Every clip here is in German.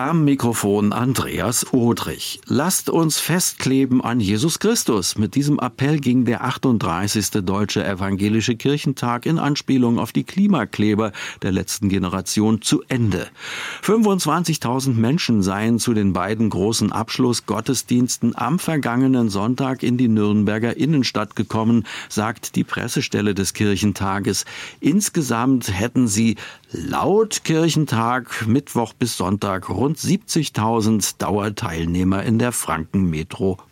Am Mikrofon Andreas Odrich. Lasst uns festkleben an Jesus Christus. Mit diesem Appell ging der 38. Deutsche Evangelische Kirchentag in Anspielung auf die Klimakleber der letzten Generation zu Ende. 25.000 Menschen seien zu den beiden großen Abschlussgottesdiensten am vergangenen Sonntag in die Nürnberger Innenstadt gekommen, sagt die Pressestelle des Kirchentages. Insgesamt hätten sie laut Kirchentag Mittwoch bis Sonntag rund 70.000 Dauerteilnehmer in der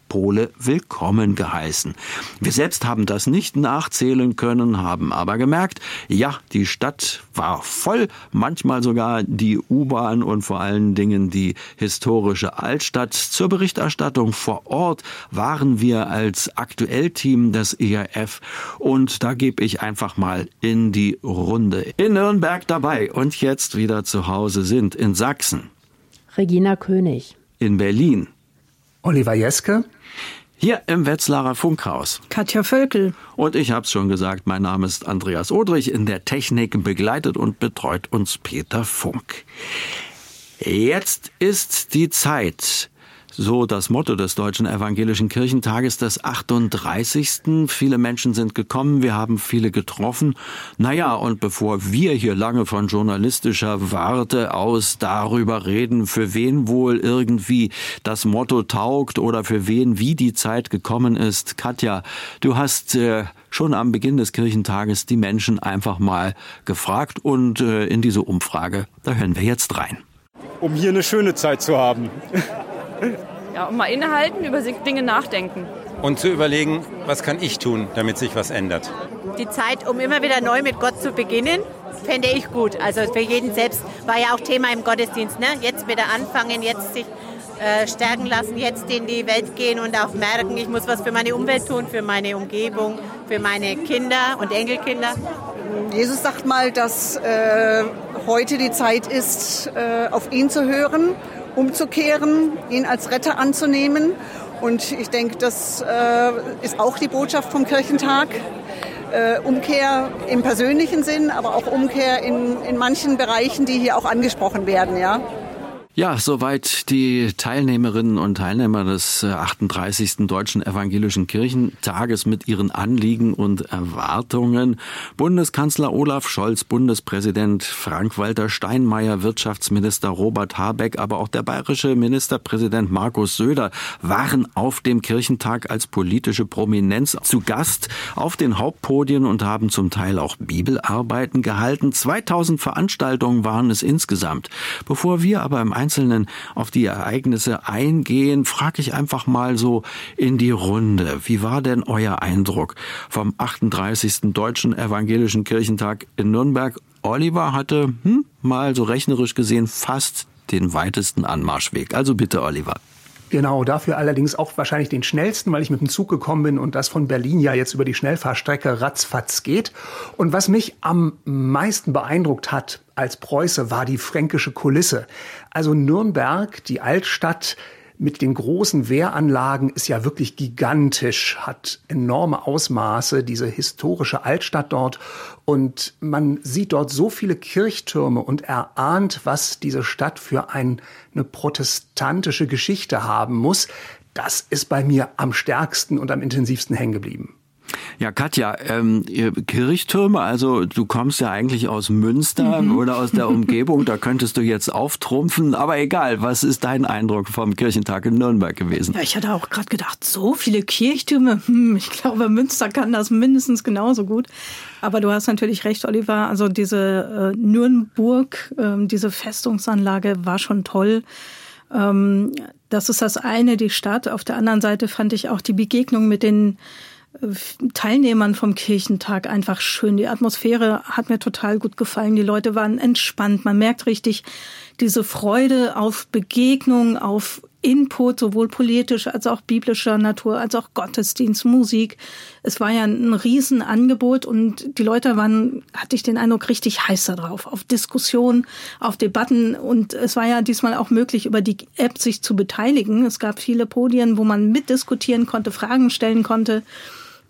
Frankenmetropole willkommen geheißen. Wir selbst haben das nicht nachzählen können, haben aber gemerkt, ja, die Stadt war voll, manchmal sogar die U-Bahn und vor allen Dingen die historische Altstadt. Zur Berichterstattung vor Ort waren wir als Aktuellteam des ERF und da gebe ich einfach mal in die Runde. In Nürnberg dabei und jetzt wieder zu Hause sind in Sachsen. Regina König. In Berlin. Oliver Jeske. Hier im Wetzlarer Funkhaus. Katja Völkel. Und ich hab's schon gesagt, mein Name ist Andreas Odrich. In der Technik begleitet und betreut uns Peter Funk. Jetzt ist die Zeit, so das Motto des Deutschen Evangelischen Kirchentages des 38. Viele Menschen sind gekommen, wir haben viele getroffen. Naja, und bevor wir hier lange von journalistischer Warte aus darüber reden, für wen wohl irgendwie das Motto taugt oder für wen wie die Zeit gekommen ist, Katja, du hast äh, schon am Beginn des Kirchentages die Menschen einfach mal gefragt und äh, in diese Umfrage, da hören wir jetzt rein. Um hier eine schöne Zeit zu haben. Ja, und mal innehalten, über Dinge nachdenken. Und zu überlegen, was kann ich tun, damit sich was ändert. Die Zeit, um immer wieder neu mit Gott zu beginnen, fände ich gut. Also für jeden selbst war ja auch Thema im Gottesdienst. Ne? Jetzt wieder anfangen, jetzt sich äh, stärken lassen, jetzt in die Welt gehen und auch merken, ich muss was für meine Umwelt tun, für meine Umgebung, für meine Kinder und Enkelkinder. Jesus sagt mal, dass äh, heute die Zeit ist, äh, auf ihn zu hören umzukehren, ihn als Retter anzunehmen. Und ich denke, das äh, ist auch die Botschaft vom Kirchentag. Äh, Umkehr im persönlichen Sinn, aber auch Umkehr in, in manchen Bereichen, die hier auch angesprochen werden. Ja. Ja, soweit die Teilnehmerinnen und Teilnehmer des 38. Äh, Deutschen Evangelischen Kirchentages mit ihren Anliegen und Erwartungen. Bundeskanzler Olaf Scholz, Bundespräsident Frank-Walter Steinmeier, Wirtschaftsminister Robert Habeck, aber auch der bayerische Ministerpräsident Markus Söder waren auf dem Kirchentag als politische Prominenz zu Gast auf den Hauptpodien und haben zum Teil auch Bibelarbeiten gehalten. 2000 Veranstaltungen waren es insgesamt. Bevor wir aber im Einzelnen auf die Ereignisse eingehen, frage ich einfach mal so in die Runde. Wie war denn euer Eindruck vom 38. Deutschen Evangelischen Kirchentag in Nürnberg? Oliver hatte hm, mal so rechnerisch gesehen fast den weitesten Anmarschweg. Also bitte, Oliver. Genau, dafür allerdings auch wahrscheinlich den schnellsten, weil ich mit dem Zug gekommen bin und das von Berlin ja jetzt über die Schnellfahrstrecke ratzfatz geht. Und was mich am meisten beeindruckt hat als Preuße, war die fränkische Kulisse. Also Nürnberg, die Altstadt, mit den großen Wehranlagen ist ja wirklich gigantisch, hat enorme Ausmaße, diese historische Altstadt dort. Und man sieht dort so viele Kirchtürme und erahnt, was diese Stadt für ein, eine protestantische Geschichte haben muss. Das ist bei mir am stärksten und am intensivsten hängen geblieben. Ja, Katja, ähm, Kirchtürme, also du kommst ja eigentlich aus Münster mhm. oder aus der Umgebung, da könntest du jetzt auftrumpfen, aber egal, was ist dein Eindruck vom Kirchentag in Nürnberg gewesen? Ja, ich hatte auch gerade gedacht, so viele Kirchtürme, hm, ich glaube, Münster kann das mindestens genauso gut. Aber du hast natürlich recht, Oliver, also diese äh, Nürnberg, äh, diese Festungsanlage war schon toll. Ähm, das ist das eine, die Stadt. Auf der anderen Seite fand ich auch die Begegnung mit den Teilnehmern vom Kirchentag einfach schön. Die Atmosphäre hat mir total gut gefallen. Die Leute waren entspannt. Man merkt richtig diese Freude auf Begegnung, auf Input, sowohl politisch als auch biblischer Natur, als auch Gottesdienst, Musik. Es war ja ein Riesenangebot und die Leute waren, hatte ich den Eindruck, richtig heiß darauf, auf Diskussionen, auf Debatten und es war ja diesmal auch möglich, über die App sich zu beteiligen. Es gab viele Podien, wo man mitdiskutieren konnte, Fragen stellen konnte.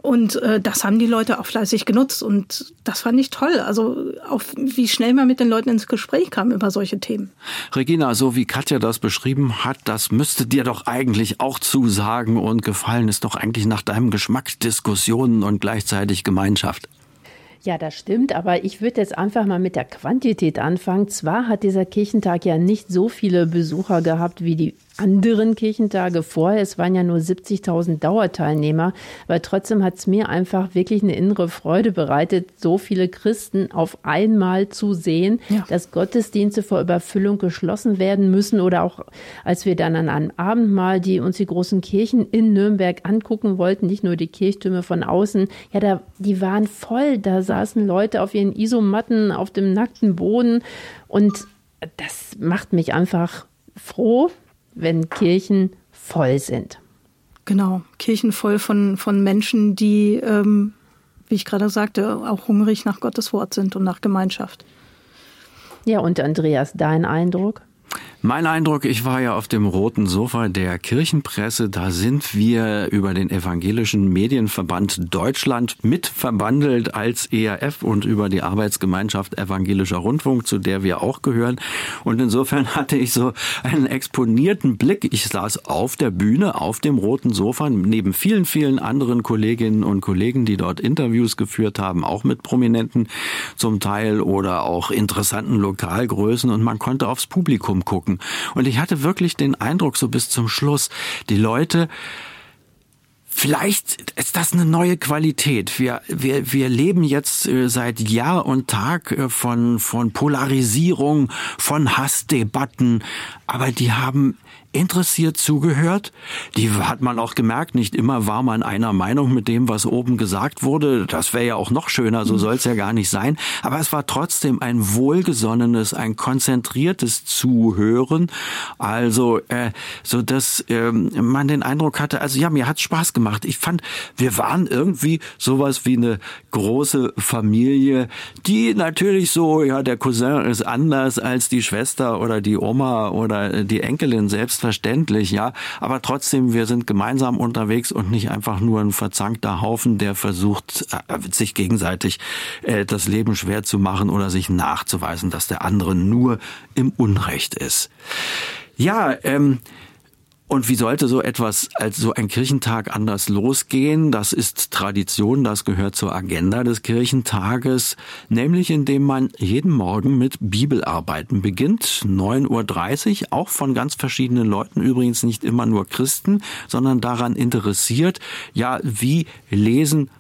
Und äh, das haben die Leute auch fleißig genutzt und das fand ich toll. Also auch wie schnell man mit den Leuten ins Gespräch kam über solche Themen. Regina, so wie Katja das beschrieben hat, das müsste dir doch eigentlich auch zusagen und gefallen ist doch eigentlich nach deinem Geschmack Diskussionen und gleichzeitig Gemeinschaft. Ja, das stimmt, aber ich würde jetzt einfach mal mit der Quantität anfangen. Zwar hat dieser Kirchentag ja nicht so viele Besucher gehabt wie die anderen Kirchentage vorher. Es waren ja nur 70.000 Dauerteilnehmer, aber trotzdem hat es mir einfach wirklich eine innere Freude bereitet, so viele Christen auf einmal zu sehen, ja. dass Gottesdienste vor Überfüllung geschlossen werden müssen. Oder auch als wir dann an einem Abend mal die uns die großen Kirchen in Nürnberg angucken wollten, nicht nur die Kirchtürme von außen, ja, da die waren voll, da saßen Leute auf ihren Isomatten auf dem nackten Boden. Und das macht mich einfach froh, wenn Kirchen voll sind. Genau, Kirchen voll von, von Menschen, die, ähm, wie ich gerade sagte, auch hungrig nach Gottes Wort sind und nach Gemeinschaft. Ja, und Andreas, dein Eindruck? Mein Eindruck, ich war ja auf dem roten Sofa der Kirchenpresse, da sind wir über den Evangelischen Medienverband Deutschland mit verbandelt als ERF und über die Arbeitsgemeinschaft Evangelischer Rundfunk, zu der wir auch gehören. Und insofern hatte ich so einen exponierten Blick. Ich saß auf der Bühne, auf dem roten Sofa, neben vielen, vielen anderen Kolleginnen und Kollegen, die dort Interviews geführt haben, auch mit Prominenten zum Teil oder auch interessanten Lokalgrößen und man konnte aufs Publikum gucken. Und ich hatte wirklich den Eindruck, so bis zum Schluss, die Leute, Vielleicht ist das eine neue Qualität. Wir, wir, wir leben jetzt äh, seit Jahr und Tag äh, von, von Polarisierung, von Hassdebatten, aber die haben interessiert zugehört. Die hat man auch gemerkt, nicht immer war man einer Meinung mit dem, was oben gesagt wurde. Das wäre ja auch noch schöner, so soll es ja gar nicht sein. Aber es war trotzdem ein wohlgesonnenes, ein konzentriertes Zuhören. Also, äh, so dass äh, man den Eindruck hatte, also ja, mir hat Spaß gemacht. Ich fand, wir waren irgendwie sowas wie eine große Familie, die natürlich so, ja, der Cousin ist anders als die Schwester oder die Oma oder die Enkelin selbst selbstverständlich, ja. Aber trotzdem, wir sind gemeinsam unterwegs und nicht einfach nur ein verzankter Haufen, der versucht, äh, sich gegenseitig äh, das Leben schwer zu machen oder sich nachzuweisen, dass der andere nur im Unrecht ist. Ja, ähm, und wie sollte so etwas als so ein Kirchentag anders losgehen? Das ist Tradition, das gehört zur Agenda des Kirchentages, nämlich indem man jeden Morgen mit Bibelarbeiten beginnt, 9.30 Uhr, auch von ganz verschiedenen Leuten, übrigens nicht immer nur Christen, sondern daran interessiert, ja, wie lesen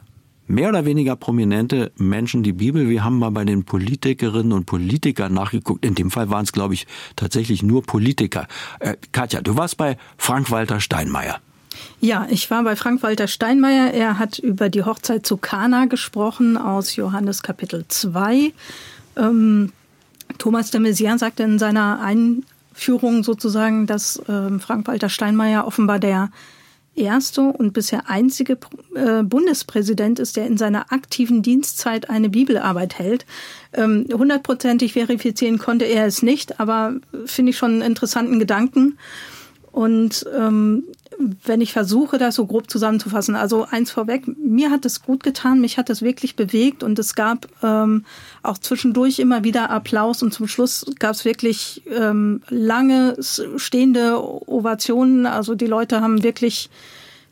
mehr oder weniger prominente Menschen die Bibel. Wir haben mal bei den Politikerinnen und Politikern nachgeguckt. In dem Fall waren es, glaube ich, tatsächlich nur Politiker. Äh, Katja, du warst bei Frank-Walter Steinmeier. Ja, ich war bei Frank-Walter Steinmeier. Er hat über die Hochzeit zu Kana gesprochen aus Johannes Kapitel 2. Ähm, Thomas de Maizière sagte in seiner Einführung sozusagen, dass ähm, Frank-Walter Steinmeier offenbar der erste und bisher einzige äh, Bundespräsident ist, der in seiner aktiven Dienstzeit eine Bibelarbeit hält. Ähm, hundertprozentig verifizieren konnte er es nicht, aber finde ich schon einen interessanten Gedanken. Und ähm, wenn ich versuche, das so grob zusammenzufassen, also eins vorweg, mir hat es gut getan, mich hat es wirklich bewegt und es gab ähm, auch zwischendurch immer wieder Applaus und zum Schluss gab es wirklich ähm, lange stehende Ovationen. Also die Leute haben wirklich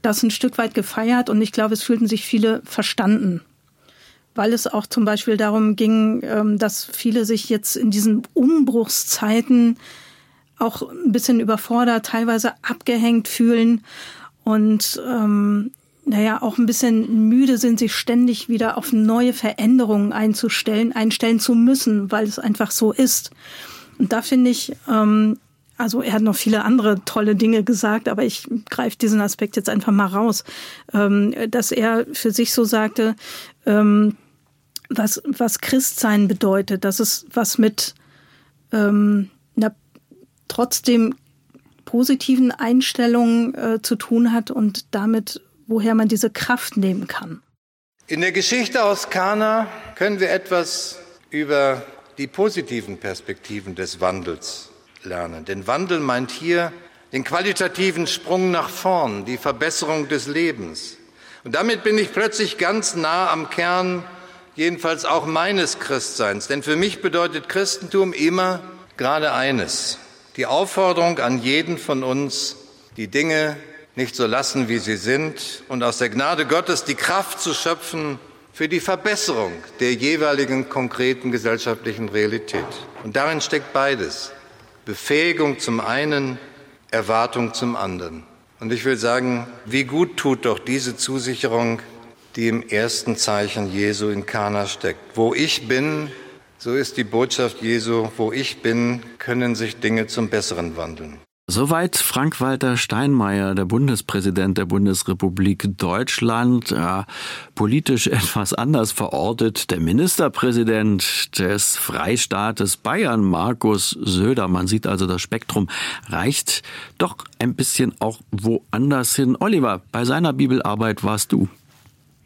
das ein Stück weit gefeiert und ich glaube, es fühlten sich viele verstanden weil es auch zum Beispiel darum ging, ähm, dass viele sich jetzt in diesen Umbruchszeiten auch ein bisschen überfordert, teilweise abgehängt fühlen und ähm, naja, auch ein bisschen müde sind, sich ständig wieder auf neue Veränderungen einzustellen, einstellen zu müssen, weil es einfach so ist. Und da finde ich, ähm, also er hat noch viele andere tolle Dinge gesagt, aber ich greife diesen Aspekt jetzt einfach mal raus, ähm, dass er für sich so sagte, ähm, was, was Christsein bedeutet, dass es was mit ähm, trotzdem positiven Einstellungen äh, zu tun hat und damit, woher man diese Kraft nehmen kann. In der Geschichte aus Kana können wir etwas über die positiven Perspektiven des Wandels lernen. Denn Wandel meint hier den qualitativen Sprung nach vorn, die Verbesserung des Lebens. Und damit bin ich plötzlich ganz nah am Kern, jedenfalls auch meines Christseins. Denn für mich bedeutet Christentum immer gerade eines, die Aufforderung an jeden von uns, die Dinge nicht so lassen, wie sie sind und aus der Gnade Gottes die Kraft zu schöpfen für die Verbesserung der jeweiligen konkreten gesellschaftlichen Realität. Und darin steckt beides. Befähigung zum einen, Erwartung zum anderen. Und ich will sagen, wie gut tut doch diese Zusicherung, die im ersten Zeichen Jesu in Kana steckt. Wo ich bin, so ist die Botschaft Jesu, wo ich bin, können sich Dinge zum Besseren wandeln. Soweit Frank-Walter Steinmeier, der Bundespräsident der Bundesrepublik Deutschland, äh, politisch etwas anders verortet. Der Ministerpräsident des Freistaates Bayern, Markus Söder. Man sieht also, das Spektrum reicht doch ein bisschen auch woanders hin. Oliver, bei seiner Bibelarbeit warst du.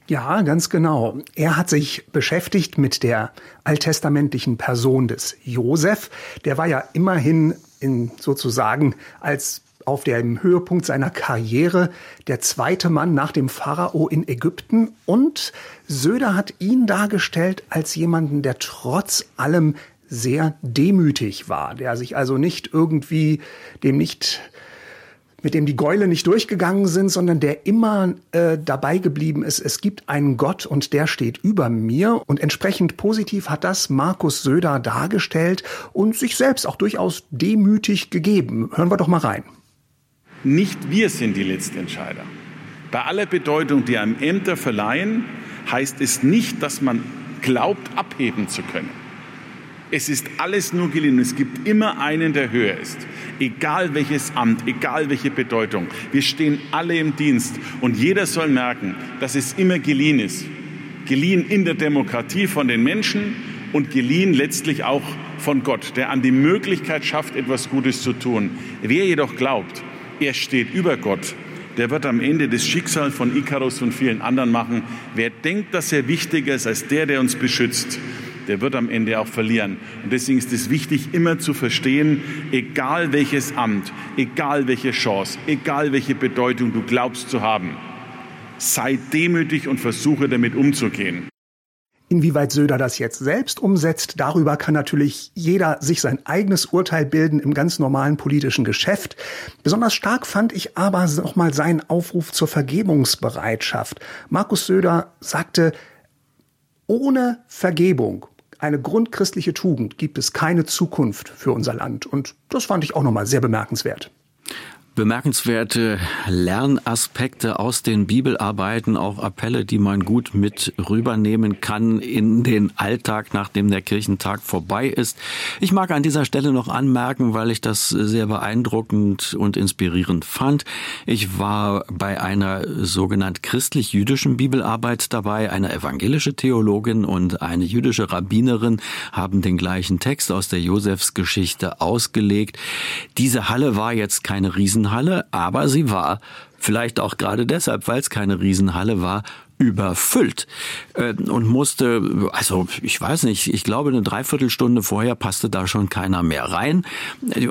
Ja, ganz genau. Er hat sich beschäftigt mit der alttestamentlichen Person des Josef. Der war ja immerhin in sozusagen als auf dem Höhepunkt seiner Karriere der zweite Mann nach dem Pharao in Ägypten und Söder hat ihn dargestellt als jemanden, der trotz allem sehr demütig war, der sich also nicht irgendwie dem nicht mit dem die Gäule nicht durchgegangen sind, sondern der immer äh, dabei geblieben ist, es gibt einen Gott und der steht über mir. Und entsprechend positiv hat das Markus Söder dargestellt und sich selbst auch durchaus demütig gegeben. Hören wir doch mal rein. Nicht wir sind die Letztentscheider. Bei aller Bedeutung, die einem Ämter verleihen, heißt es nicht, dass man glaubt, abheben zu können. Es ist alles nur geliehen. Es gibt immer einen, der höher ist. Egal welches Amt, egal welche Bedeutung. Wir stehen alle im Dienst und jeder soll merken, dass es immer geliehen ist. Geliehen in der Demokratie von den Menschen und geliehen letztlich auch von Gott, der an die Möglichkeit schafft, etwas Gutes zu tun. Wer jedoch glaubt, er steht über Gott, der wird am Ende das Schicksal von Ikarus und vielen anderen machen. Wer denkt, dass er wichtiger ist als der, der uns beschützt, der wird am Ende auch verlieren. Und deswegen ist es wichtig, immer zu verstehen, egal welches Amt, egal welche Chance, egal welche Bedeutung du glaubst zu haben, sei demütig und versuche damit umzugehen. Inwieweit Söder das jetzt selbst umsetzt, darüber kann natürlich jeder sich sein eigenes Urteil bilden im ganz normalen politischen Geschäft. Besonders stark fand ich aber nochmal seinen Aufruf zur Vergebungsbereitschaft. Markus Söder sagte, ohne Vergebung eine grundchristliche Tugend gibt es keine Zukunft für unser Land. Und das fand ich auch nochmal sehr bemerkenswert bemerkenswerte Lernaspekte aus den Bibelarbeiten, auch Appelle, die man gut mit rübernehmen kann in den Alltag, nachdem der Kirchentag vorbei ist. Ich mag an dieser Stelle noch anmerken, weil ich das sehr beeindruckend und inspirierend fand. Ich war bei einer sogenannt christlich-jüdischen Bibelarbeit dabei. Eine evangelische Theologin und eine jüdische Rabbinerin haben den gleichen Text aus der Josefsgeschichte ausgelegt. Diese Halle war jetzt keine Riesen Riesenhalle, aber sie war vielleicht auch gerade deshalb, weil es keine Riesenhalle war, überfüllt äh, und musste, also ich weiß nicht, ich glaube eine Dreiviertelstunde vorher passte da schon keiner mehr rein.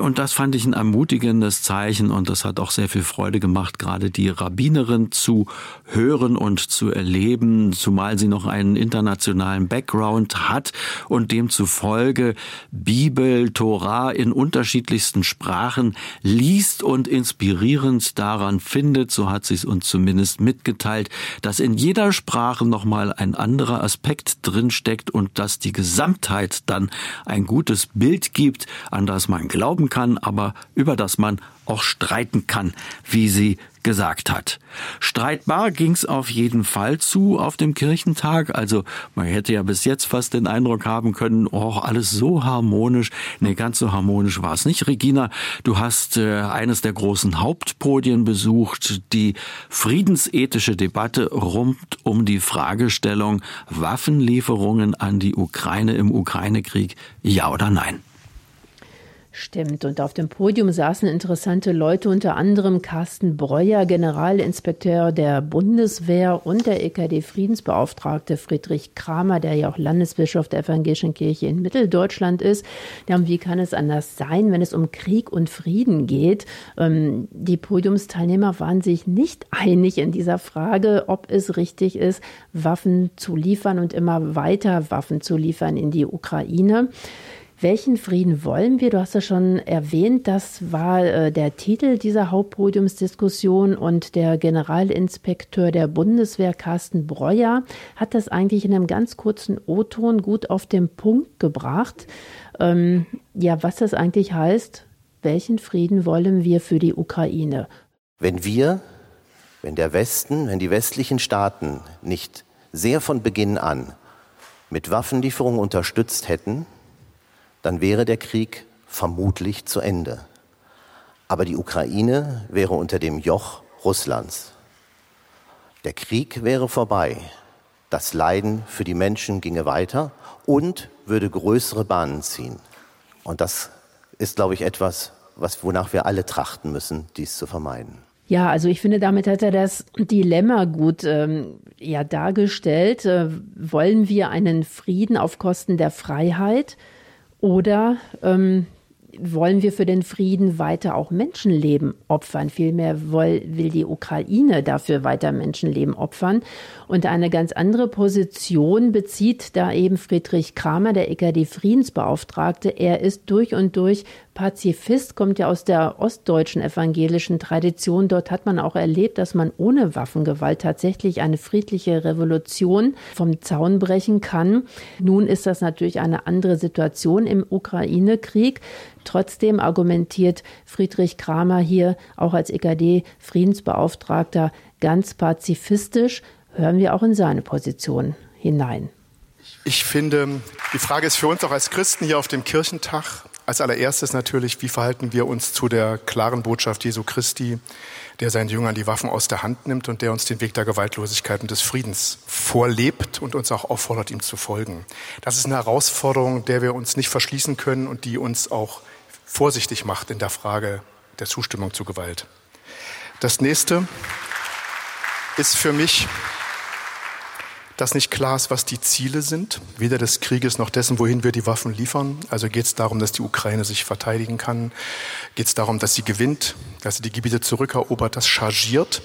Und das fand ich ein ermutigendes Zeichen und das hat auch sehr viel Freude gemacht, gerade die Rabbinerin zu hören und zu erleben, zumal sie noch einen internationalen Background hat und demzufolge Bibel, Torah in unterschiedlichsten Sprachen liest und inspirierend daran findet, so hat sie es uns zumindest mitgeteilt, dass in jedem jeder Sprache nochmal ein anderer Aspekt drinsteckt und dass die Gesamtheit dann ein gutes Bild gibt, an das man glauben kann, aber über das man auch streiten kann, wie sie gesagt hat. Streitbar ging's auf jeden Fall zu auf dem Kirchentag. Also man hätte ja bis jetzt fast den Eindruck haben können, oh, alles so harmonisch. Nee, ganz so harmonisch war es nicht. Regina, du hast äh, eines der großen Hauptpodien besucht, die friedensethische Debatte rund um die Fragestellung Waffenlieferungen an die Ukraine im Ukraine-Krieg, ja oder nein? Stimmt. Und auf dem Podium saßen interessante Leute, unter anderem Carsten Breuer, Generalinspekteur der Bundeswehr und der EKD-Friedensbeauftragte Friedrich Kramer, der ja auch Landesbischof der Evangelischen Kirche in Mitteldeutschland ist. Ja, und wie kann es anders sein, wenn es um Krieg und Frieden geht? Ähm, die Podiumsteilnehmer waren sich nicht einig in dieser Frage, ob es richtig ist, Waffen zu liefern und immer weiter Waffen zu liefern in die Ukraine. Welchen Frieden wollen wir? Du hast ja schon erwähnt, das war äh, der Titel dieser Hauptpodiumsdiskussion und der Generalinspekteur der Bundeswehr, Carsten Breuer, hat das eigentlich in einem ganz kurzen O-Ton gut auf den Punkt gebracht. Ähm, ja, was das eigentlich heißt, welchen Frieden wollen wir für die Ukraine? Wenn wir, wenn der Westen, wenn die westlichen Staaten nicht sehr von Beginn an mit Waffenlieferungen unterstützt hätten, dann wäre der Krieg vermutlich zu Ende. Aber die Ukraine wäre unter dem Joch Russlands. Der Krieg wäre vorbei. Das Leiden für die Menschen ginge weiter und würde größere Bahnen ziehen. Und das ist, glaube ich, etwas, was, wonach wir alle trachten müssen, dies zu vermeiden. Ja, also ich finde, damit hat er das Dilemma gut ähm, ja, dargestellt. Äh, wollen wir einen Frieden auf Kosten der Freiheit? Oder ähm, wollen wir für den Frieden weiter auch Menschenleben opfern? Vielmehr will, will die Ukraine dafür weiter Menschenleben opfern. Und eine ganz andere Position bezieht da eben Friedrich Kramer, der EKD-Friedensbeauftragte. Er ist durch und durch Pazifist, kommt ja aus der ostdeutschen evangelischen Tradition. Dort hat man auch erlebt, dass man ohne Waffengewalt tatsächlich eine friedliche Revolution vom Zaun brechen kann. Nun ist das natürlich eine andere Situation im Ukraine-Krieg. Trotzdem argumentiert Friedrich Kramer hier auch als EKD-Friedensbeauftragter ganz pazifistisch. Hören wir auch in seine Position hinein. Ich finde, die Frage ist für uns auch als Christen hier auf dem Kirchentag als allererstes natürlich, wie verhalten wir uns zu der klaren Botschaft Jesu Christi, der seinen Jüngern die Waffen aus der Hand nimmt und der uns den Weg der Gewaltlosigkeit und des Friedens vorlebt und uns auch auffordert, ihm zu folgen. Das ist eine Herausforderung, der wir uns nicht verschließen können und die uns auch vorsichtig macht in der Frage der Zustimmung zu Gewalt. Das nächste ist für mich dass nicht klar ist, was die Ziele sind, weder des Krieges noch dessen, wohin wir die Waffen liefern. Also geht es darum, dass die Ukraine sich verteidigen kann, geht es darum, dass sie gewinnt, dass sie die Gebiete zurückerobert, das chargiert.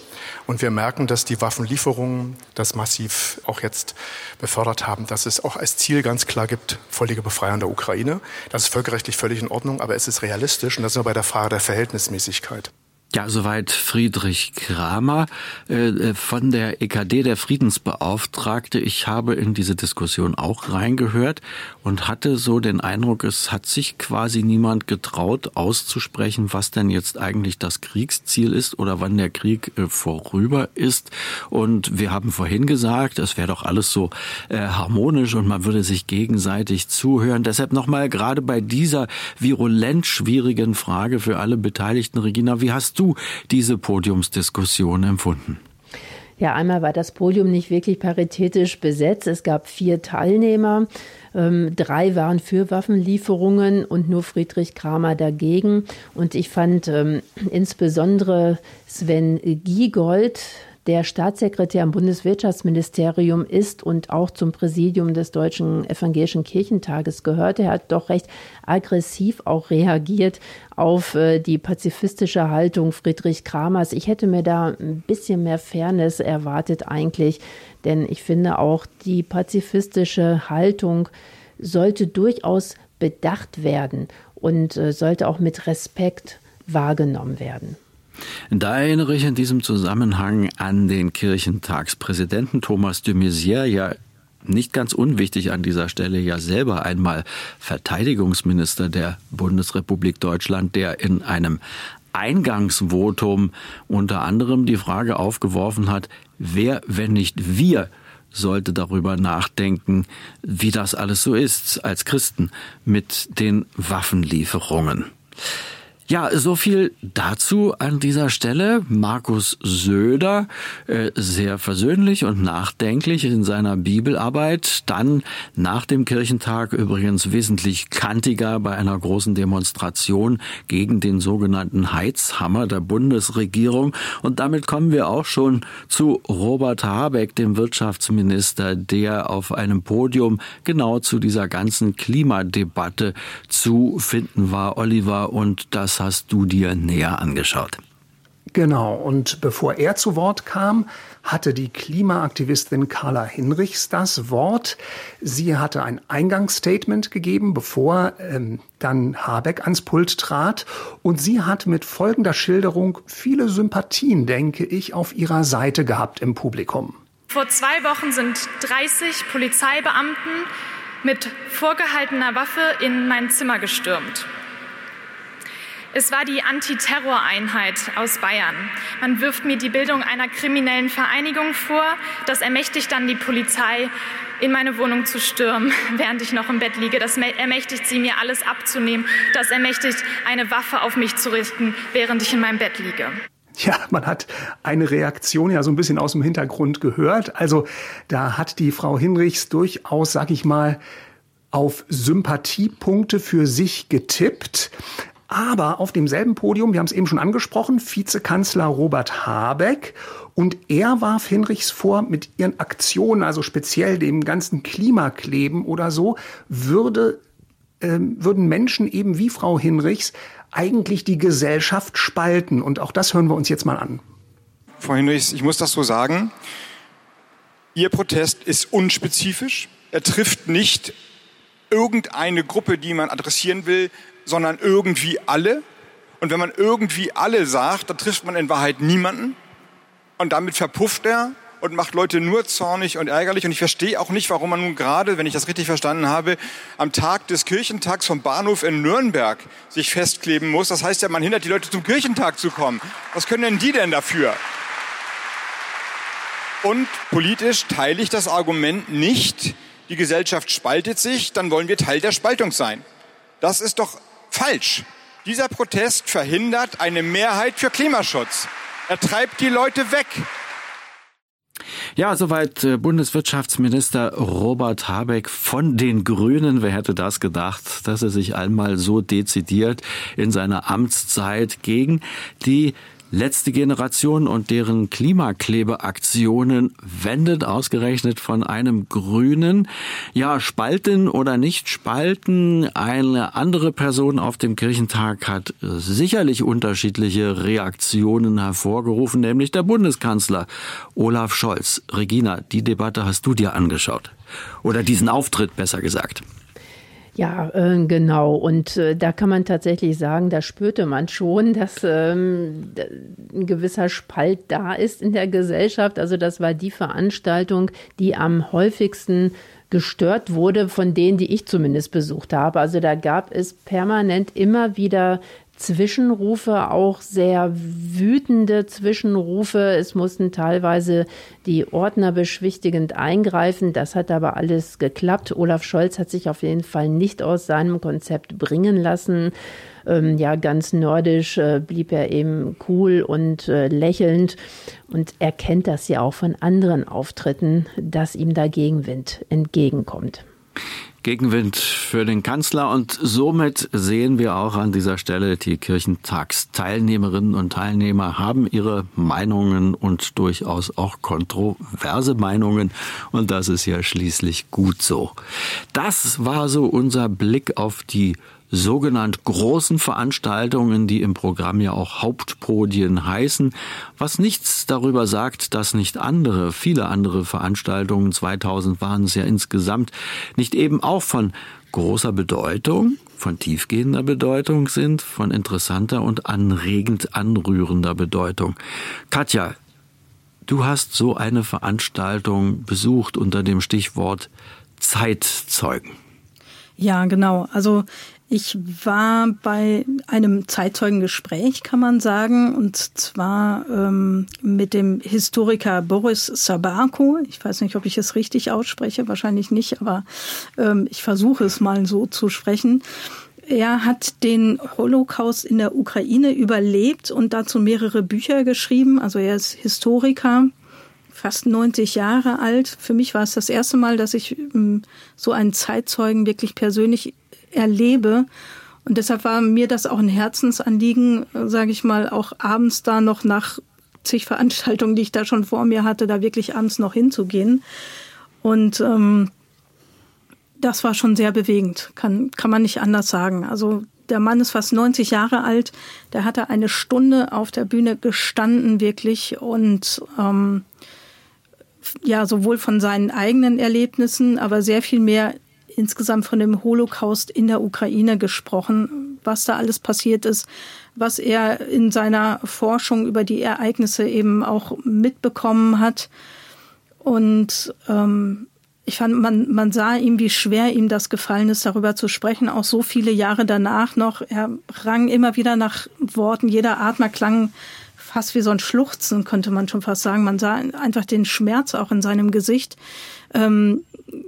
Und wir merken, dass die Waffenlieferungen das massiv auch jetzt befördert haben, dass es auch als Ziel ganz klar gibt, völlige Befreiung der Ukraine. Das ist völkerrechtlich völlig in Ordnung, aber es ist realistisch und das ist nur bei der Frage der Verhältnismäßigkeit. Ja, soweit Friedrich Kramer äh, äh von der EKD, der Friedensbeauftragte. Ich habe in diese Diskussion auch reingehört und hatte so den Eindruck, es hat sich quasi niemand getraut auszusprechen, was denn jetzt eigentlich das Kriegsziel ist oder wann der Krieg äh, vorüber ist. Und wir haben vorhin gesagt, es wäre doch alles so äh, harmonisch und man würde sich gegenseitig zuhören. Deshalb nochmal gerade bei dieser virulent schwierigen Frage für alle Beteiligten, Regina, wie hast du du diese Podiumsdiskussion empfunden? Ja, einmal war das Podium nicht wirklich paritätisch besetzt. Es gab vier Teilnehmer. Ähm, drei waren für Waffenlieferungen und nur Friedrich Kramer dagegen. Und ich fand ähm, insbesondere Sven Giegold, der Staatssekretär im Bundeswirtschaftsministerium ist und auch zum Präsidium des Deutschen Evangelischen Kirchentages gehört. Er hat doch recht aggressiv auch reagiert auf äh, die pazifistische Haltung Friedrich Kramers. Ich hätte mir da ein bisschen mehr Fairness erwartet eigentlich, denn ich finde auch die pazifistische Haltung sollte durchaus bedacht werden und äh, sollte auch mit Respekt wahrgenommen werden. Da erinnere ich in diesem Zusammenhang an den Kirchentagspräsidenten Thomas de Maizière, ja nicht ganz unwichtig an dieser Stelle ja selber einmal Verteidigungsminister der Bundesrepublik Deutschland, der in einem Eingangsvotum unter anderem die Frage aufgeworfen hat, wer, wenn nicht wir, sollte darüber nachdenken, wie das alles so ist als Christen mit den Waffenlieferungen. Ja, so viel dazu an dieser Stelle. Markus Söder, äh, sehr versöhnlich und nachdenklich in seiner Bibelarbeit. Dann nach dem Kirchentag übrigens wesentlich kantiger bei einer großen Demonstration gegen den sogenannten Heizhammer der Bundesregierung. Und damit kommen wir auch schon zu Robert Habeck, dem Wirtschaftsminister, der auf einem Podium genau zu dieser ganzen Klimadebatte zu finden war. Oliver, und das das hast du dir näher angeschaut. Genau, und bevor er zu Wort kam, hatte die Klimaaktivistin Carla Hinrichs das Wort. Sie hatte ein Eingangsstatement gegeben, bevor ähm, dann Habeck ans Pult trat. Und sie hat mit folgender Schilderung viele Sympathien, denke ich, auf ihrer Seite gehabt im Publikum. Vor zwei Wochen sind 30 Polizeibeamten mit vorgehaltener Waffe in mein Zimmer gestürmt. Es war die Antiterroreinheit aus Bayern. Man wirft mir die Bildung einer kriminellen Vereinigung vor. Das ermächtigt dann die Polizei, in meine Wohnung zu stürmen, während ich noch im Bett liege. Das ermächtigt sie, mir alles abzunehmen. Das ermächtigt, eine Waffe auf mich zu richten, während ich in meinem Bett liege. Ja, man hat eine Reaktion ja so ein bisschen aus dem Hintergrund gehört. Also da hat die Frau Hinrichs durchaus, sag ich mal, auf Sympathiepunkte für sich getippt. Aber auf demselben Podium, wir haben es eben schon angesprochen, Vizekanzler Robert Habeck. Und er warf Hinrichs vor, mit ihren Aktionen, also speziell dem ganzen Klimakleben oder so, würde, äh, würden Menschen eben wie Frau Hinrichs eigentlich die Gesellschaft spalten. Und auch das hören wir uns jetzt mal an. Frau Hinrichs, ich muss das so sagen. Ihr Protest ist unspezifisch. Er trifft nicht irgendeine Gruppe, die man adressieren will, sondern irgendwie alle. Und wenn man irgendwie alle sagt, dann trifft man in Wahrheit niemanden. Und damit verpufft er und macht Leute nur zornig und ärgerlich. Und ich verstehe auch nicht, warum man nun gerade, wenn ich das richtig verstanden habe, am Tag des Kirchentags vom Bahnhof in Nürnberg sich festkleben muss. Das heißt ja, man hindert die Leute zum Kirchentag zu kommen. Was können denn die denn dafür? Und politisch teile ich das Argument nicht, die Gesellschaft spaltet sich, dann wollen wir Teil der Spaltung sein. Das ist doch Falsch. Dieser Protest verhindert eine Mehrheit für Klimaschutz. Er treibt die Leute weg. Ja, soweit äh, Bundeswirtschaftsminister Robert Habeck von den Grünen. Wer hätte das gedacht, dass er sich einmal so dezidiert in seiner Amtszeit gegen die letzte Generation und deren Klimaklebeaktionen wendet, ausgerechnet von einem Grünen. Ja, spalten oder nicht spalten. Eine andere Person auf dem Kirchentag hat sicherlich unterschiedliche Reaktionen hervorgerufen, nämlich der Bundeskanzler Olaf Scholz. Regina, die Debatte hast du dir angeschaut. Oder diesen Auftritt besser gesagt. Ja, äh, genau. Und äh, da kann man tatsächlich sagen, da spürte man schon, dass ähm, ein gewisser Spalt da ist in der Gesellschaft. Also das war die Veranstaltung, die am häufigsten gestört wurde von denen, die ich zumindest besucht habe. Also da gab es permanent immer wieder Zwischenrufe, auch sehr wütende Zwischenrufe. Es mussten teilweise die Ordner beschwichtigend eingreifen. Das hat aber alles geklappt. Olaf Scholz hat sich auf jeden Fall nicht aus seinem Konzept bringen lassen. Ähm, ja, ganz nordisch äh, blieb er eben cool und äh, lächelnd. Und er kennt das ja auch von anderen Auftritten, dass ihm da Gegenwind entgegenkommt. Gegenwind für den Kanzler und somit sehen wir auch an dieser Stelle, die Kirchentagsteilnehmerinnen und Teilnehmer haben ihre Meinungen und durchaus auch kontroverse Meinungen und das ist ja schließlich gut so. Das war so unser Blick auf die sogenannt großen Veranstaltungen, die im Programm ja auch Hauptpodien heißen, was nichts darüber sagt, dass nicht andere, viele andere Veranstaltungen, 2000 waren es ja insgesamt, nicht eben auch von großer Bedeutung, von tiefgehender Bedeutung sind, von interessanter und anregend anrührender Bedeutung. Katja, du hast so eine Veranstaltung besucht unter dem Stichwort Zeitzeugen. Ja, genau. Also ich war bei einem Zeitzeugengespräch, kann man sagen, und zwar ähm, mit dem Historiker Boris Sabako. Ich weiß nicht, ob ich es richtig ausspreche, wahrscheinlich nicht, aber ähm, ich versuche es mal so zu sprechen. er hat den Holocaust in der Ukraine überlebt und dazu mehrere Bücher geschrieben. Also er ist Historiker, fast 90 Jahre alt. Für mich war es das erste Mal, dass ich ähm, so einen Zeitzeugen wirklich persönlich erlebe. Und deshalb war mir das auch ein Herzensanliegen, sage ich mal, auch abends da noch nach zig Veranstaltungen, die ich da schon vor mir hatte, da wirklich abends noch hinzugehen. Und ähm, das war schon sehr bewegend, kann, kann man nicht anders sagen. Also der Mann ist fast 90 Jahre alt, der hatte eine Stunde auf der Bühne gestanden wirklich und ähm, ja, sowohl von seinen eigenen Erlebnissen, aber sehr viel mehr insgesamt von dem Holocaust in der Ukraine gesprochen, was da alles passiert ist, was er in seiner Forschung über die Ereignisse eben auch mitbekommen hat. Und ähm, ich fand, man, man sah ihm, wie schwer ihm das gefallen ist, darüber zu sprechen, auch so viele Jahre danach noch. Er rang immer wieder nach Worten, jeder Atmer klang fast wie so ein Schluchzen, könnte man schon fast sagen. Man sah einfach den Schmerz auch in seinem Gesicht. Ähm,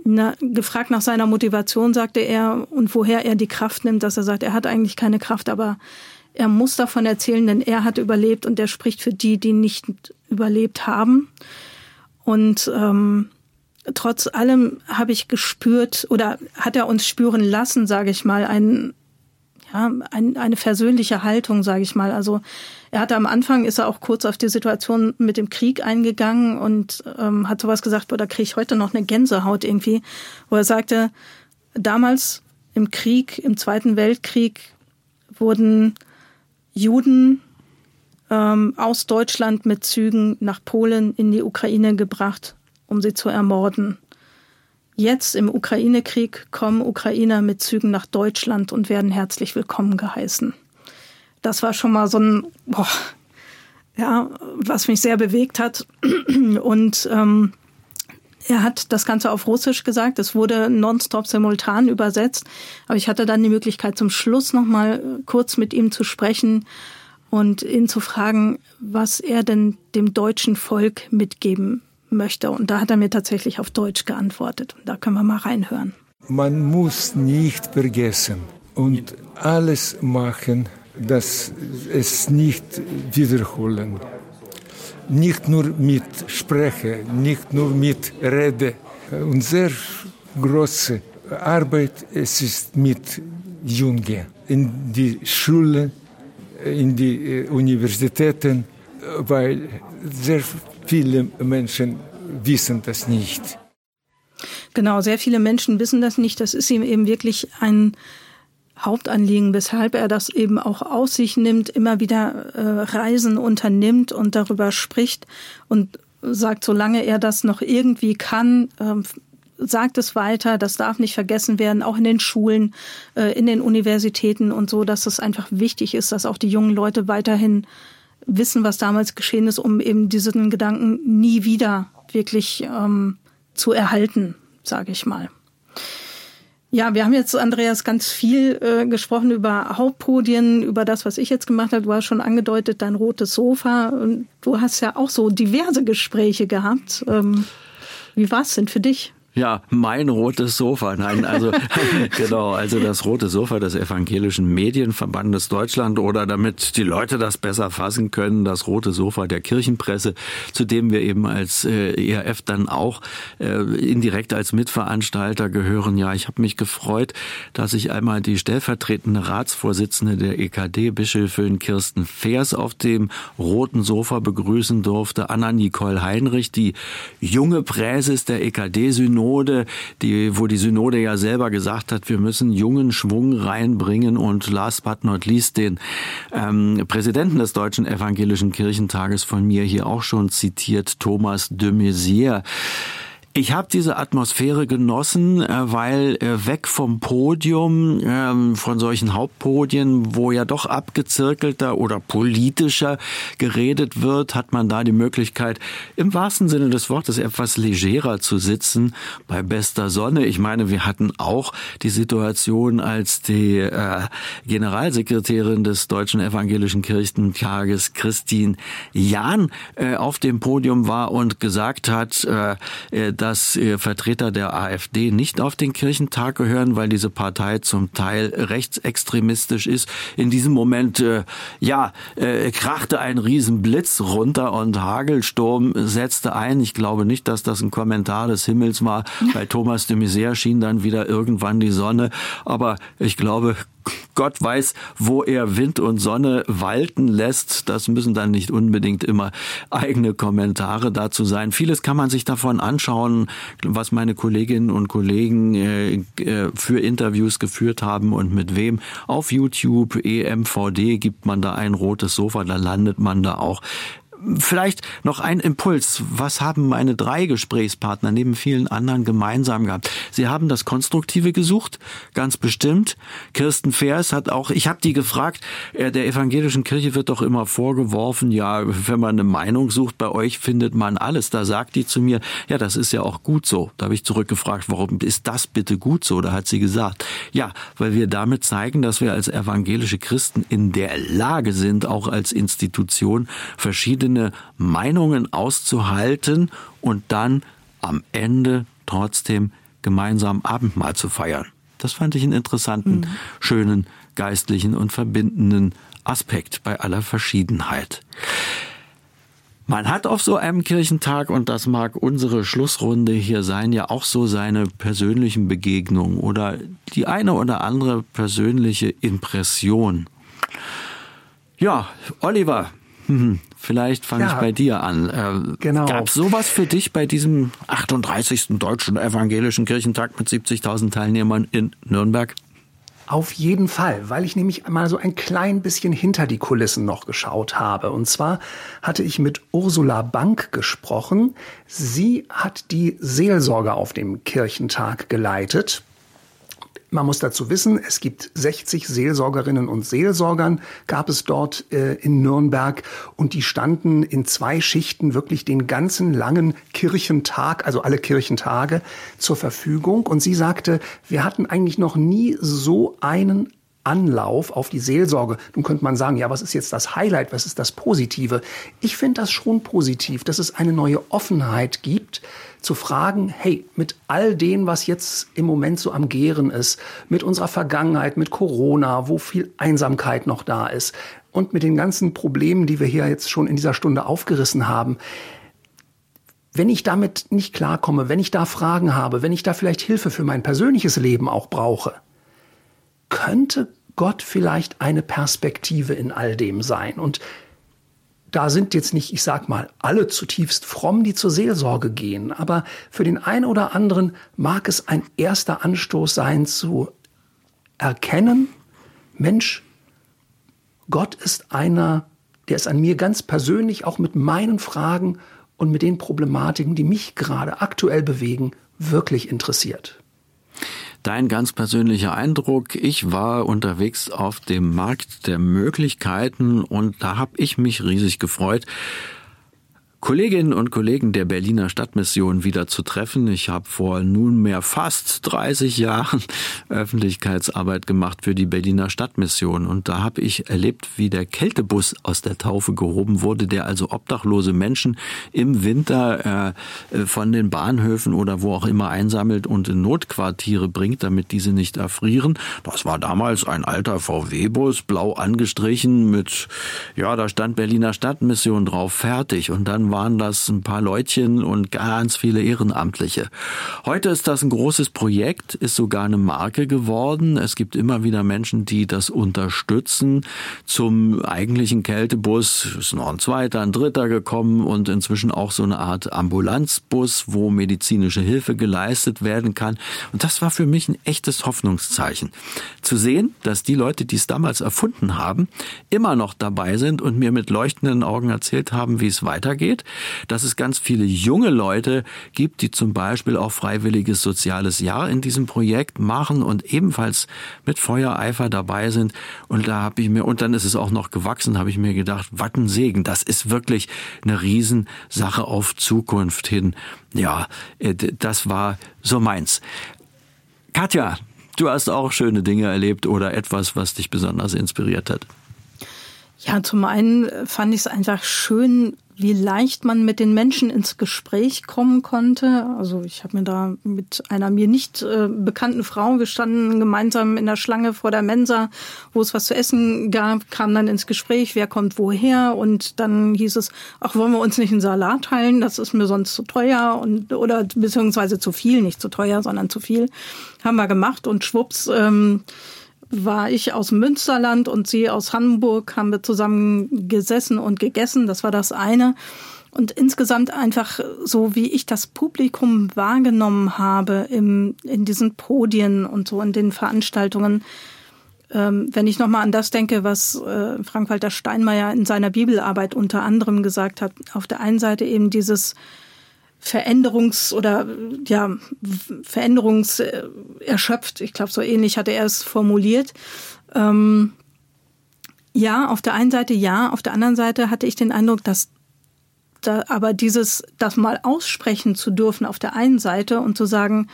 na, gefragt nach seiner Motivation, sagte er, und woher er die Kraft nimmt, dass er sagt, er hat eigentlich keine Kraft, aber er muss davon erzählen, denn er hat überlebt und er spricht für die, die nicht überlebt haben. Und ähm, trotz allem habe ich gespürt oder hat er uns spüren lassen, sage ich mal, ein, ja, ein, eine versöhnliche Haltung, sage ich mal. Also er hatte am Anfang, ist er auch kurz auf die Situation mit dem Krieg eingegangen und ähm, hat sowas gesagt, boah, da kriege ich heute noch eine Gänsehaut irgendwie, wo er sagte, damals im Krieg, im Zweiten Weltkrieg wurden Juden ähm, aus Deutschland mit Zügen nach Polen in die Ukraine gebracht um sie zu ermorden. Jetzt im Ukraine-Krieg kommen Ukrainer mit Zügen nach Deutschland und werden herzlich willkommen geheißen. Das war schon mal so ein, boah, ja, was mich sehr bewegt hat. Und ähm, er hat das Ganze auf Russisch gesagt. Es wurde nonstop simultan übersetzt. Aber ich hatte dann die Möglichkeit, zum Schluss noch mal kurz mit ihm zu sprechen und ihn zu fragen, was er denn dem deutschen Volk mitgeben möchte. Und da hat er mir tatsächlich auf Deutsch geantwortet. Und da können wir mal reinhören. Man muss nicht vergessen und alles machen, dass es nicht wiederholen. Nicht nur mit Spreche, nicht nur mit Rede. Und sehr große Arbeit es ist mit Jungen in die Schulen, in die äh, Universitäten, weil sehr Viele Menschen wissen das nicht. Genau, sehr viele Menschen wissen das nicht. Das ist ihm eben wirklich ein Hauptanliegen, weshalb er das eben auch aus sich nimmt, immer wieder äh, Reisen unternimmt und darüber spricht und sagt, solange er das noch irgendwie kann, äh, sagt es weiter, das darf nicht vergessen werden, auch in den Schulen, äh, in den Universitäten und so, dass es einfach wichtig ist, dass auch die jungen Leute weiterhin wissen, was damals geschehen ist, um eben diesen Gedanken nie wieder wirklich ähm, zu erhalten, sage ich mal. Ja, wir haben jetzt, Andreas, ganz viel äh, gesprochen über Hauptpodien, über das, was ich jetzt gemacht habe. Du hast schon angedeutet, dein rotes Sofa. Und du hast ja auch so diverse Gespräche gehabt. Ähm, wie war es denn für dich? Ja, mein rotes Sofa. Nein, also genau, also das rote Sofa des Evangelischen Medienverbandes Deutschland oder damit die Leute das besser fassen können, das rote Sofa der Kirchenpresse, zu dem wir eben als äh, ERF dann auch äh, indirekt als Mitveranstalter gehören. Ja, ich habe mich gefreut, dass ich einmal die stellvertretende Ratsvorsitzende der EKD, Bischöfin Kirsten Feers, auf dem roten Sofa begrüßen durfte, Anna Nicole Heinrich, die junge Präses der EKD-Synode Synode, die, wo die Synode ja selber gesagt hat, wir müssen jungen Schwung reinbringen und last but not least den ähm, Präsidenten des Deutschen Evangelischen Kirchentages von mir hier auch schon zitiert, Thomas de Maizière. Ich habe diese Atmosphäre genossen, äh, weil äh, weg vom Podium, ähm, von solchen Hauptpodien, wo ja doch abgezirkelter oder politischer geredet wird, hat man da die Möglichkeit, im wahrsten Sinne des Wortes etwas legerer zu sitzen, bei bester Sonne. Ich meine, wir hatten auch die Situation, als die äh, Generalsekretärin des Deutschen Evangelischen Kirchentages, Christine Jahn, auf dem Podium war und gesagt hat, dass äh, Vertreter der AfD nicht auf den Kirchentag gehören, weil diese Partei zum Teil rechtsextremistisch ist. In diesem Moment, äh, ja, äh, krachte ein Riesenblitz runter und Hagelsturm setzte ein. Ich glaube nicht, dass das ein Kommentar des Himmels war. Bei Thomas de Maizière schien dann wieder irgendwann die Sonne. Aber ich glaube, Gott weiß, wo er Wind und Sonne walten lässt. Das müssen dann nicht unbedingt immer eigene Kommentare dazu sein. Vieles kann man sich davon anschauen, was meine Kolleginnen und Kollegen äh, äh für Interviews geführt haben und mit wem. Auf YouTube, EMVD gibt man da ein rotes Sofa, da landet man da auch. Vielleicht noch ein Impuls. Was haben meine drei Gesprächspartner neben vielen anderen gemeinsam gehabt? Sie haben das Konstruktive gesucht, ganz bestimmt. Kirsten Fers hat auch, ich habe die gefragt, äh, der evangelischen Kirche wird doch immer vorgeworfen, ja, wenn man eine Meinung sucht, bei euch findet man alles. Da sagt die zu mir, ja, das ist ja auch gut so. Da habe ich zurückgefragt, warum ist das bitte gut so? Da hat sie gesagt, ja, weil wir damit zeigen, dass wir als evangelische Christen in der Lage sind, auch als Institution verschiedene verschiedene Meinungen auszuhalten und dann am Ende trotzdem gemeinsam Abendmahl zu feiern. Das fand ich einen interessanten, mhm. schönen, geistlichen und verbindenden Aspekt bei aller Verschiedenheit. Man hat auf so einem Kirchentag, und das mag unsere Schlussrunde hier sein, ja auch so seine persönlichen Begegnungen oder die eine oder andere persönliche Impression. Ja, Oliver, hm, Vielleicht fange ja, ich bei dir an. Äh, genau. Gab sowas für dich bei diesem 38. Deutschen Evangelischen Kirchentag mit 70.000 Teilnehmern in Nürnberg? Auf jeden Fall, weil ich nämlich mal so ein klein bisschen hinter die Kulissen noch geschaut habe. Und zwar hatte ich mit Ursula Bank gesprochen. Sie hat die Seelsorge auf dem Kirchentag geleitet. Man muss dazu wissen, es gibt 60 Seelsorgerinnen und Seelsorgern, gab es dort äh, in Nürnberg und die standen in zwei Schichten wirklich den ganzen langen Kirchentag, also alle Kirchentage zur Verfügung. Und sie sagte, wir hatten eigentlich noch nie so einen Anlauf auf die Seelsorge. Nun könnte man sagen, ja, was ist jetzt das Highlight, was ist das Positive? Ich finde das schon positiv, dass es eine neue Offenheit gibt, zu fragen, hey, mit all dem, was jetzt im Moment so am Gären ist, mit unserer Vergangenheit, mit Corona, wo viel Einsamkeit noch da ist und mit den ganzen Problemen, die wir hier jetzt schon in dieser Stunde aufgerissen haben, wenn ich damit nicht klarkomme, wenn ich da Fragen habe, wenn ich da vielleicht Hilfe für mein persönliches Leben auch brauche, könnte Gott vielleicht eine Perspektive in all dem sein. Und da sind jetzt nicht, ich sag mal, alle zutiefst fromm, die zur Seelsorge gehen, aber für den einen oder anderen mag es ein erster Anstoß sein zu erkennen, Mensch, Gott ist einer, der ist an mir ganz persönlich auch mit meinen Fragen und mit den Problematiken, die mich gerade aktuell bewegen, wirklich interessiert. Dein ganz persönlicher Eindruck. Ich war unterwegs auf dem Markt der Möglichkeiten und da habe ich mich riesig gefreut, Kolleginnen und Kollegen der Berliner Stadtmission wieder zu treffen. Ich habe vor nunmehr fast 30 Jahren Öffentlichkeitsarbeit gemacht für die Berliner Stadtmission und da habe ich erlebt, wie der Kältebus aus der Taufe gehoben wurde, der also obdachlose Menschen im Winter äh, von den Bahnhöfen oder wo auch immer einsammelt und in Notquartiere bringt, damit diese nicht erfrieren. Das war damals ein alter VW-Bus, blau angestrichen mit, ja, da stand Berliner Stadtmission drauf, fertig und dann waren das ein paar Leutchen und ganz viele Ehrenamtliche. Heute ist das ein großes Projekt, ist sogar eine Marke geworden. Es gibt immer wieder Menschen, die das unterstützen. Zum eigentlichen Kältebus ist noch ein zweiter, ein dritter gekommen und inzwischen auch so eine Art Ambulanzbus, wo medizinische Hilfe geleistet werden kann. Und das war für mich ein echtes Hoffnungszeichen. Zu sehen, dass die Leute, die es damals erfunden haben, immer noch dabei sind und mir mit leuchtenden Augen erzählt haben, wie es weitergeht dass es ganz viele junge Leute gibt, die zum Beispiel auch freiwilliges soziales Jahr in diesem Projekt machen und ebenfalls mit Feuereifer dabei sind. Und da habe ich mir, und dann ist es auch noch gewachsen, habe ich mir gedacht, Wattensegen, das ist wirklich eine Riesensache auf Zukunft hin. Ja, äh, das war so meins. Katja, du hast auch schöne Dinge erlebt oder etwas, was dich besonders inspiriert hat. Ja, zum einen fand ich es einfach schön, wie leicht man mit den Menschen ins Gespräch kommen konnte. Also ich habe mir da mit einer mir nicht äh, bekannten Frau, wir standen gemeinsam in der Schlange vor der Mensa, wo es was zu essen gab, kam dann ins Gespräch, wer kommt woher und dann hieß es, ach, wollen wir uns nicht einen Salat teilen, das ist mir sonst zu teuer und oder beziehungsweise zu viel, nicht zu teuer, sondern zu viel. Haben wir gemacht und schwupps ähm, war ich aus Münsterland und sie aus Hamburg, haben wir zusammen gesessen und gegessen. Das war das eine. Und insgesamt einfach so, wie ich das Publikum wahrgenommen habe im, in diesen Podien und so in den Veranstaltungen. Ähm, wenn ich nochmal an das denke, was äh, Frank-Walter Steinmeier in seiner Bibelarbeit unter anderem gesagt hat. Auf der einen Seite eben dieses Veränderungs- oder ja, Veränderungs erschöpft. Ich glaube, so ähnlich hatte er es formuliert. Ähm, ja, auf der einen Seite ja, auf der anderen Seite hatte ich den Eindruck, dass da, aber dieses, das mal aussprechen zu dürfen auf der einen Seite und zu sagen,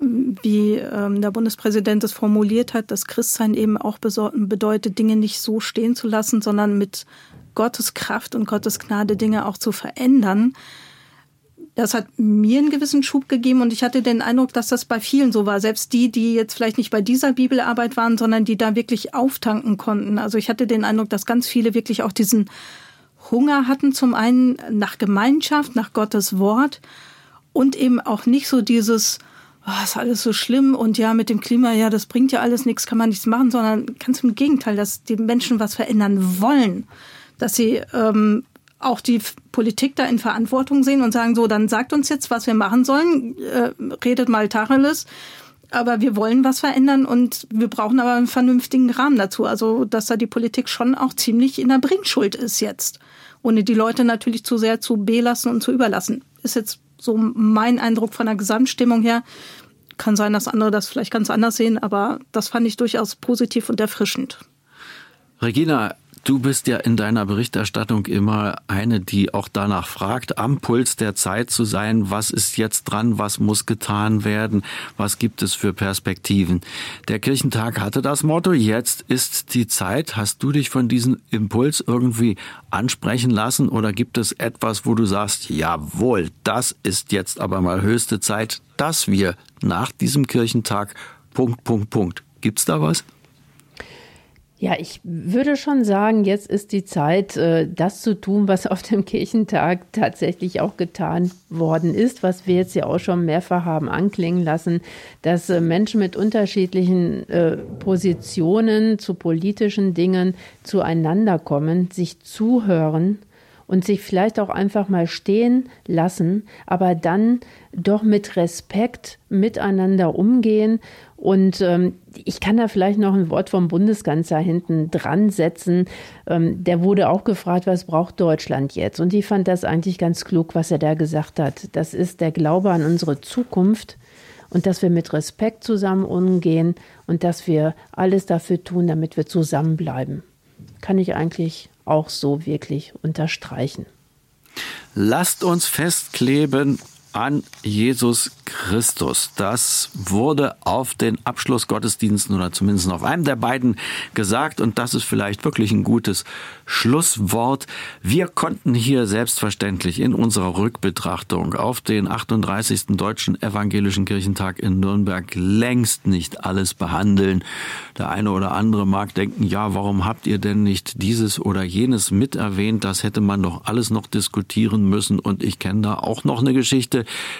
wie ähm, der Bundespräsident es formuliert hat, dass Christsein eben auch bedeutet, Dinge nicht so stehen zu lassen, sondern mit Gottes Kraft und Gottes Gnade Dinge auch zu verändern. Das hat mir einen gewissen Schub gegeben und ich hatte den Eindruck, dass das bei vielen so war. Selbst die, die jetzt vielleicht nicht bei dieser Bibelarbeit waren, sondern die da wirklich auftanken konnten. Also ich hatte den Eindruck, dass ganz viele wirklich auch diesen Hunger hatten, zum einen nach Gemeinschaft, nach Gottes Wort und eben auch nicht so dieses, oh, ist alles so schlimm und ja, mit dem Klima, ja, das bringt ja alles nichts, kann man nichts machen, sondern ganz im Gegenteil, dass die Menschen was verändern wollen dass sie ähm, auch die Politik da in Verantwortung sehen und sagen, so, dann sagt uns jetzt, was wir machen sollen, äh, redet mal Tacheles, aber wir wollen was verändern und wir brauchen aber einen vernünftigen Rahmen dazu. Also, dass da die Politik schon auch ziemlich in der Bringschuld ist jetzt, ohne die Leute natürlich zu sehr zu belassen und zu überlassen. Ist jetzt so mein Eindruck von der Gesamtstimmung her. Kann sein, dass andere das vielleicht ganz anders sehen, aber das fand ich durchaus positiv und erfrischend. Regina, Du bist ja in deiner Berichterstattung immer eine, die auch danach fragt, am Puls der Zeit zu sein, was ist jetzt dran, was muss getan werden, was gibt es für Perspektiven. Der Kirchentag hatte das Motto, jetzt ist die Zeit. Hast du dich von diesem Impuls irgendwie ansprechen lassen oder gibt es etwas, wo du sagst, jawohl, das ist jetzt aber mal höchste Zeit, dass wir nach diesem Kirchentag Punkt, Punkt, Punkt. Gibt's da was? Ja, ich würde schon sagen, jetzt ist die Zeit, äh, das zu tun, was auf dem Kirchentag tatsächlich auch getan worden ist, was wir jetzt ja auch schon mehrfach haben anklingen lassen, dass äh, Menschen mit unterschiedlichen äh, Positionen zu politischen Dingen zueinander kommen, sich zuhören und sich vielleicht auch einfach mal stehen lassen, aber dann doch mit Respekt miteinander umgehen. Und ähm, ich kann da vielleicht noch ein Wort vom Bundeskanzler hinten dran setzen. Ähm, der wurde auch gefragt, was braucht Deutschland jetzt? Und ich fand das eigentlich ganz klug, was er da gesagt hat. Das ist der Glaube an unsere Zukunft und dass wir mit Respekt zusammen umgehen und dass wir alles dafür tun, damit wir zusammenbleiben. Kann ich eigentlich auch so wirklich unterstreichen. Lasst uns festkleben an Jesus Christus. Das wurde auf den Abschlussgottesdiensten oder zumindest auf einem der beiden gesagt und das ist vielleicht wirklich ein gutes Schlusswort. Wir konnten hier selbstverständlich in unserer Rückbetrachtung auf den 38. Deutschen Evangelischen Kirchentag in Nürnberg längst nicht alles behandeln. Der eine oder andere mag denken, ja, warum habt ihr denn nicht dieses oder jenes mit erwähnt? Das hätte man doch alles noch diskutieren müssen und ich kenne da auch noch eine Geschichte,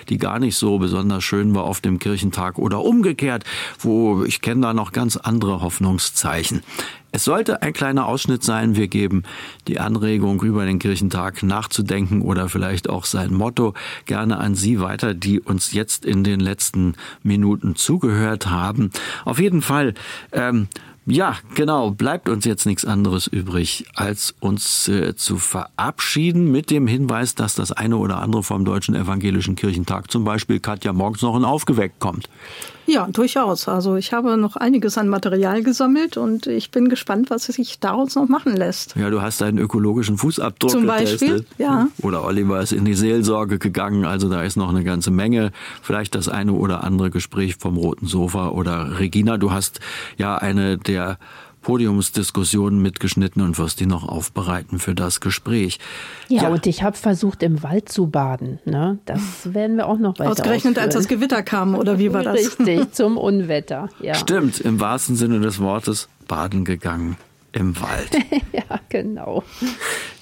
die gar nicht so besonders schön war auf dem Kirchentag oder umgekehrt, wo ich kenne da noch ganz andere Hoffnungszeichen. Es sollte ein kleiner Ausschnitt sein. Wir geben die Anregung, über den Kirchentag nachzudenken oder vielleicht auch sein Motto gerne an Sie weiter, die uns jetzt in den letzten Minuten zugehört haben. Auf jeden Fall ähm, ja, genau. Bleibt uns jetzt nichts anderes übrig, als uns äh, zu verabschieden mit dem Hinweis, dass das eine oder andere vom Deutschen Evangelischen Kirchentag zum Beispiel Katja morgens noch in Aufgeweckt kommt. Ja, durchaus. Also ich habe noch einiges an Material gesammelt und ich bin gespannt, was sich daraus noch machen lässt. Ja, du hast deinen ökologischen Fußabdruck Zum Beispiel, getestet. ja. Oder Oliver ist in die Seelsorge gegangen, also da ist noch eine ganze Menge. Vielleicht das eine oder andere Gespräch vom roten Sofa oder Regina, du hast ja eine der Podiumsdiskussionen mitgeschnitten und wirst die noch aufbereiten für das Gespräch. Ja, ja. und ich habe versucht, im Wald zu baden. Ne? Das werden wir auch noch weiter Ausgerechnet, ausführen. als das Gewitter kam, oder wie war das? Richtig, zum Unwetter. Ja. Stimmt, im wahrsten Sinne des Wortes baden gegangen im Wald. ja, genau.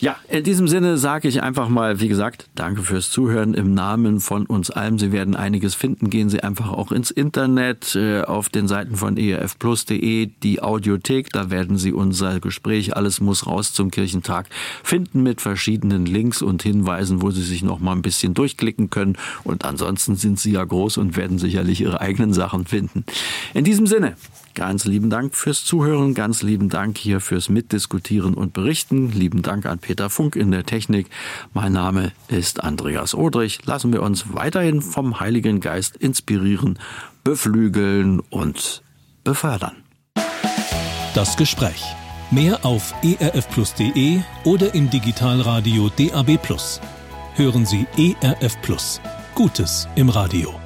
Ja, in diesem Sinne sage ich einfach mal, wie gesagt, danke fürs Zuhören im Namen von uns allen. Sie werden einiges finden. Gehen Sie einfach auch ins Internet äh, auf den Seiten von erfplus.de, die Audiothek. Da werden Sie unser Gespräch Alles muss raus zum Kirchentag finden mit verschiedenen Links und Hinweisen, wo Sie sich noch mal ein bisschen durchklicken können. Und ansonsten sind Sie ja groß und werden sicherlich Ihre eigenen Sachen finden. In diesem Sinne, Ganz lieben Dank fürs Zuhören, ganz lieben Dank hier fürs Mitdiskutieren und Berichten. Lieben Dank an Peter Funk in der Technik. Mein Name ist Andreas Odrich. Lassen wir uns weiterhin vom Heiligen Geist inspirieren, beflügeln und befördern. Das Gespräch. Mehr auf erfplus.de oder im Digitalradio DAB+. Hören Sie ERF. Gutes im Radio.